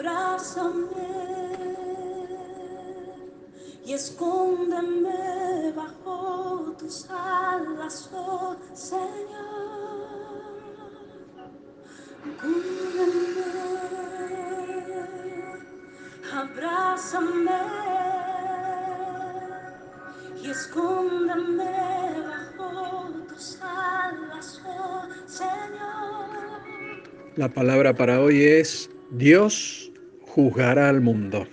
abrázame y escóndeme bajo tus alas, oh Señor. Cúbreme, abrázame y escóndeme bajo tus alas, oh Señor. La palabra para hoy es Dios juzgará al mundo.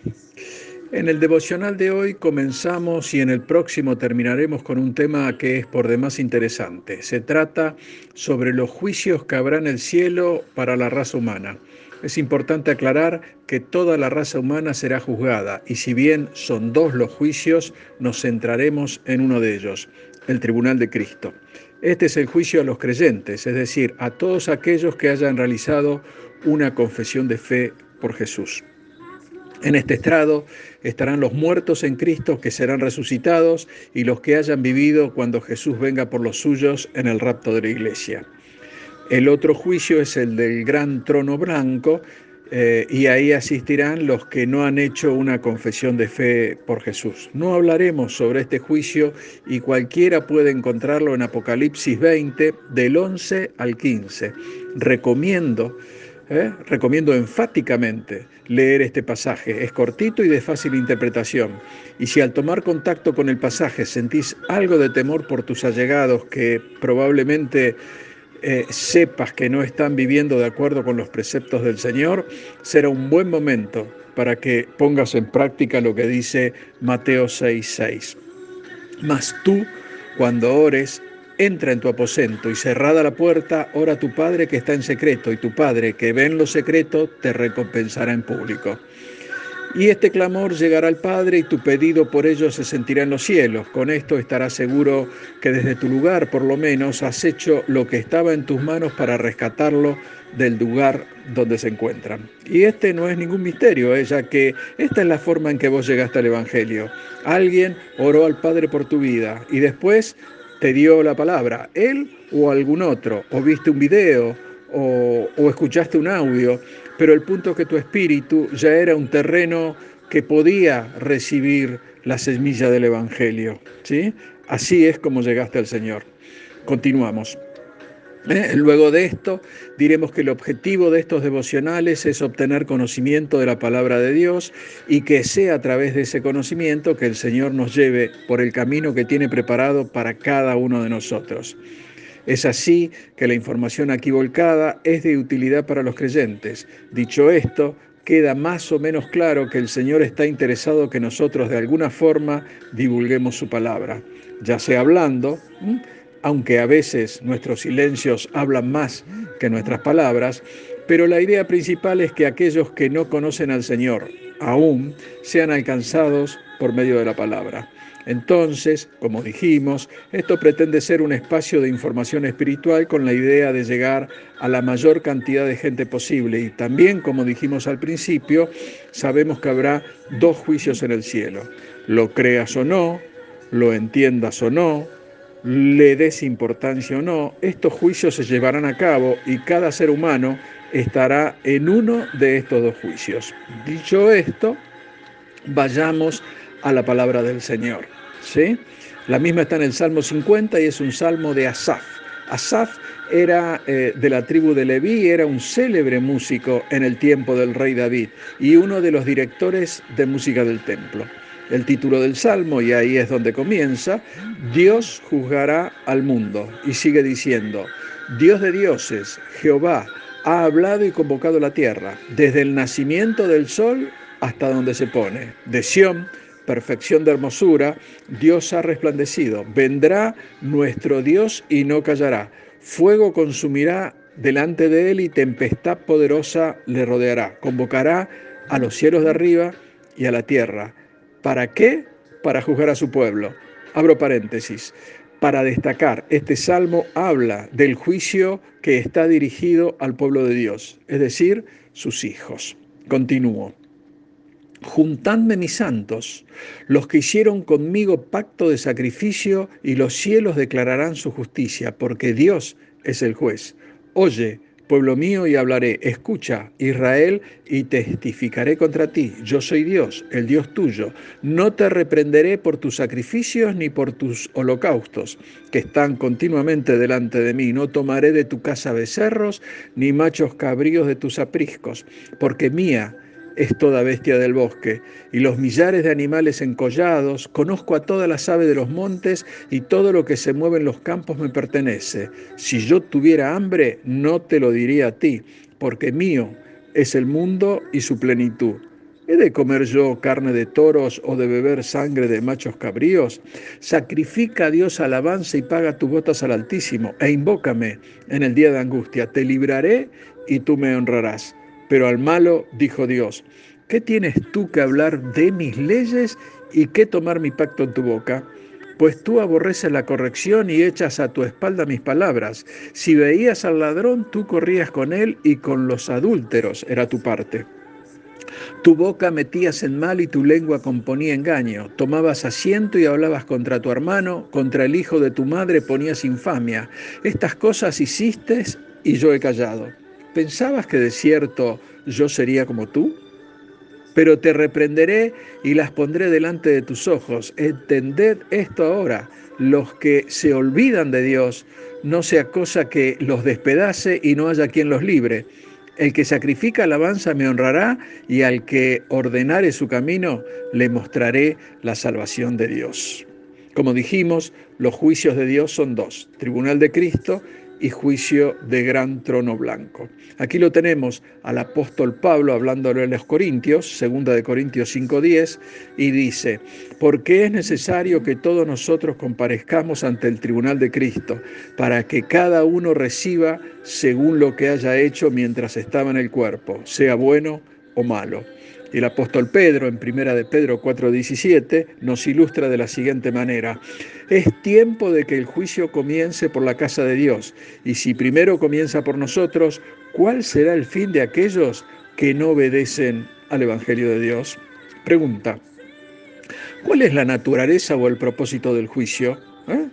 En el devocional de hoy comenzamos y en el próximo terminaremos con un tema que es por demás interesante. Se trata sobre los juicios que habrá en el cielo para la raza humana. Es importante aclarar que toda la raza humana será juzgada y si bien son dos los juicios, nos centraremos en uno de ellos, el Tribunal de Cristo. Este es el juicio a los creyentes, es decir, a todos aquellos que hayan realizado una confesión de fe por Jesús. En este estrado estarán los muertos en Cristo que serán resucitados y los que hayan vivido cuando Jesús venga por los suyos en el rapto de la iglesia. El otro juicio es el del gran trono blanco eh, y ahí asistirán los que no han hecho una confesión de fe por Jesús. No hablaremos sobre este juicio y cualquiera puede encontrarlo en Apocalipsis 20 del 11 al 15. Recomiendo ¿eh? Recomiendo enfáticamente leer este pasaje. Es cortito y de fácil interpretación. Y si al tomar contacto con el pasaje sentís algo de temor por tus allegados que probablemente eh, sepas que no están viviendo de acuerdo con los preceptos del Señor, será un buen momento para que pongas en práctica lo que dice Mateo 6:6. Mas tú, cuando ores, Entra en tu aposento y cerrada la puerta, ora a tu Padre que está en secreto, y tu Padre que ve en lo secreto te recompensará en público. Y este clamor llegará al Padre y tu pedido por ello se sentirá en los cielos. Con esto estarás seguro que desde tu lugar, por lo menos, has hecho lo que estaba en tus manos para rescatarlo del lugar donde se encuentran. Y este no es ningún misterio, ¿eh? ya que esta es la forma en que vos llegaste al Evangelio. Alguien oró al Padre por tu vida y después te dio la palabra, él o algún otro, o viste un video o, escuchaste un audio, pero el punto es que tu espíritu ya era un terreno que podía recibir la semilla del Evangelio. ¿sí? Así es como llegaste al Señor. Continuamos. ¿Eh? Luego de esto, diremos que el objetivo de estos devocionales es obtener conocimiento de la palabra de Dios y que sea a través de ese conocimiento que el Señor nos lleve por el camino que tiene preparado para cada uno de nosotros. Es así que la información aquí volcada es de utilidad para los creyentes. Dicho esto, queda más o menos claro que el Señor está interesado que nosotros de alguna forma divulguemos su palabra, ya sea hablando, aunque a veces nuestros silencios hablan más que nuestras palabras, pero la idea principal es que aquellos que no conocen al Señor aún sean alcanzados por medio de la palabra. Entonces, como dijimos, esto pretende ser un espacio de información espiritual con la idea de llegar a la mayor cantidad de gente posible. Y también, como dijimos al principio, sabemos que habrá dos juicios en el cielo. Lo creas o no, lo entiendas o no, le des importancia o no, estos juicios se llevarán a cabo y cada ser humano estará en uno de estos dos juicios. Dicho esto, vayamos a la palabra del Señor. ¿sí? La misma está en el Salmo 50 y es un salmo de Asaf. Asaf era eh, de la tribu de Leví, era un célebre músico en el tiempo del rey David y uno de los directores de música del templo el título del Salmo, y ahí es donde comienza, Dios juzgará al mundo. Y sigue diciendo, Dios de dioses, Jehová, ha hablado y convocado la tierra, desde el nacimiento del sol hasta donde se pone. De Sión, perfección de hermosura, Dios ha resplandecido. Vendrá nuestro Dios y no callará. Fuego consumirá delante de él y tempestad poderosa le rodeará. Convocará a los cielos de arriba y a la tierra ¿Para qué? Para juzgar a su pueblo. Abro paréntesis. Para destacar, este salmo habla del juicio que está dirigido al pueblo de Dios, es decir, sus hijos. Continúo. Juntadme mis santos, los que hicieron conmigo pacto de sacrificio, y los cielos declararán su justicia, porque Dios es el juez. Oye, pueblo mío, y hablaré, escucha, Israel, y testificaré contra ti. Yo soy Dios, el Dios tuyo. No te reprenderé por tus sacrificios ni por tus holocaustos, que están continuamente delante de mí. No tomaré de tu casa becerros, ni machos cabríos de tus apriscos, porque mía es toda bestia del bosque, y los millares de animales encollados, conozco a todas las aves de los montes, y todo lo que se mueve en los campos me pertenece. Si yo tuviera hambre, no te lo diría a ti, porque mío es el mundo y su plenitud. ¿He de comer yo carne de toros o de beber sangre de machos cabríos? Sacrifica a Dios alabanza y paga tus botas al Altísimo, e invócame en el día de angustia. Te libraré y tú me honrarás. Pero al malo dijo Dios, ¿qué tienes tú que hablar de mis leyes y qué tomar mi pacto en tu boca? Pues tú aborreces la corrección y echas a tu espalda mis palabras. Si veías al ladrón, tú corrías con él y con los adúlteros era tu parte. Tu boca metías en mal y tu lengua componía engaño. Tomabas asiento y hablabas contra tu hermano, contra el hijo de tu madre ponías infamia. Estas cosas hiciste y yo he callado. ¿Pensabas que de cierto yo sería como tú? Pero te reprenderé y las pondré delante de tus ojos. Entended esto ahora. Los que se olvidan de Dios, no sea cosa que los despedace y no haya quien los libre. El que sacrifica alabanza me honrará y al que ordenare su camino le mostraré la salvación de Dios. Como dijimos, los juicios de Dios son dos, tribunal de Cristo y juicio de gran trono blanco. Aquí lo tenemos al apóstol Pablo hablándole a los Corintios, segunda de Corintios 5:10, y dice, porque es necesario que todos nosotros comparezcamos ante el tribunal de Cristo, para que cada uno reciba según lo que haya hecho mientras estaba en el cuerpo, sea bueno o malo. El apóstol Pedro, en primera de Pedro 4:17, nos ilustra de la siguiente manera: Es tiempo de que el juicio comience por la casa de Dios, y si primero comienza por nosotros, ¿cuál será el fin de aquellos que no obedecen al evangelio de Dios? Pregunta: ¿Cuál es la naturaleza o el propósito del juicio? ¿Eh?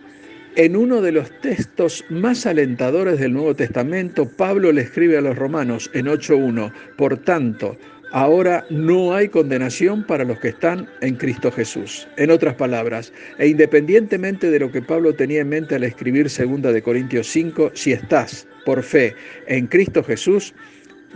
En uno de los textos más alentadores del Nuevo Testamento, Pablo le escribe a los romanos en 8.1, por tanto, Ahora no hay condenación para los que están en Cristo Jesús. En otras palabras, e independientemente de lo que Pablo tenía en mente al escribir 2 de Corintios 5, si estás por fe en Cristo Jesús,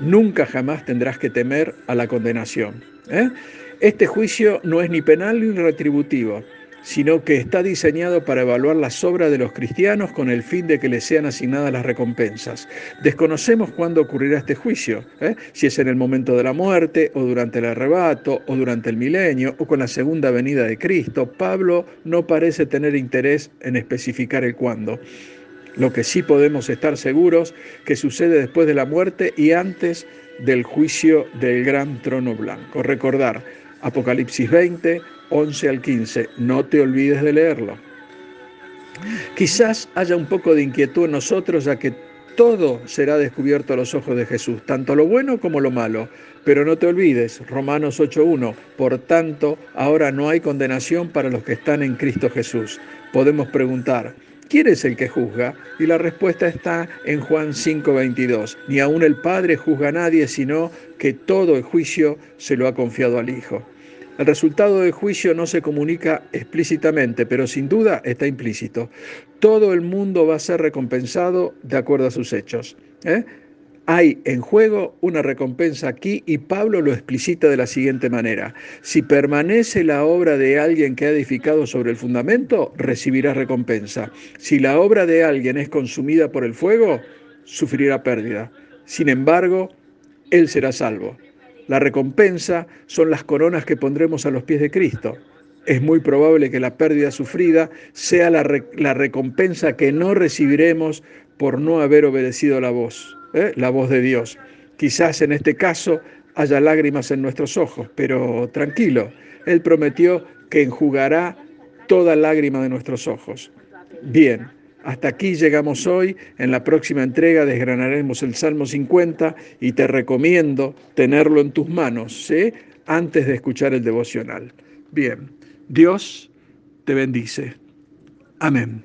nunca jamás tendrás que temer a la condenación. ¿eh? Este juicio no es ni penal ni retributivo sino que está diseñado para evaluar las obras de los cristianos con el fin de que les sean asignadas las recompensas. Desconocemos cuándo ocurrirá este juicio, ¿eh? si es en el momento de la muerte, o durante el arrebato, o durante el milenio, o con la segunda venida de Cristo. Pablo no parece tener interés en especificar el cuándo. Lo que sí podemos estar seguros que sucede después de la muerte y antes del juicio del gran trono blanco. Recordar, Apocalipsis 20, 11 al 15. No te olvides de leerlo. Quizás haya un poco de inquietud en nosotros ya que todo será descubierto a los ojos de Jesús, tanto lo bueno como lo malo. Pero no te olvides, Romanos 8.1, por tanto, ahora no hay condenación para los que están en Cristo Jesús. Podemos preguntar, ¿quién es el que juzga? Y la respuesta está en Juan 5.22, ni aun el Padre juzga a nadie, sino que todo el juicio se lo ha confiado al Hijo. El resultado del juicio no se comunica explícitamente, pero sin duda está implícito. Todo el mundo va a ser recompensado de acuerdo a sus hechos. ¿eh? Hay en juego una recompensa aquí y Pablo lo explicita de la siguiente manera. Si permanece la obra de alguien que ha edificado sobre el fundamento, recibirá recompensa. Si la obra de alguien es consumida por el fuego, sufrirá pérdida. Sin embargo, él será salvo. La recompensa son las coronas que pondremos a los pies de Cristo. Es muy probable que la pérdida sufrida sea la, recompensa que no recibiremos por no haber obedecido la voz, ¿eh? la voz de Dios. Quizás en este caso haya lágrimas en nuestros ojos, pero tranquilo, Él prometió que enjugará toda lágrima de nuestros ojos. Bien, hasta aquí llegamos hoy. En la próxima entrega desgranaremos el Salmo 50 y te recomiendo tenerlo en tus manos antes de escuchar el devocional. Bien, Dios te bendice. Amén.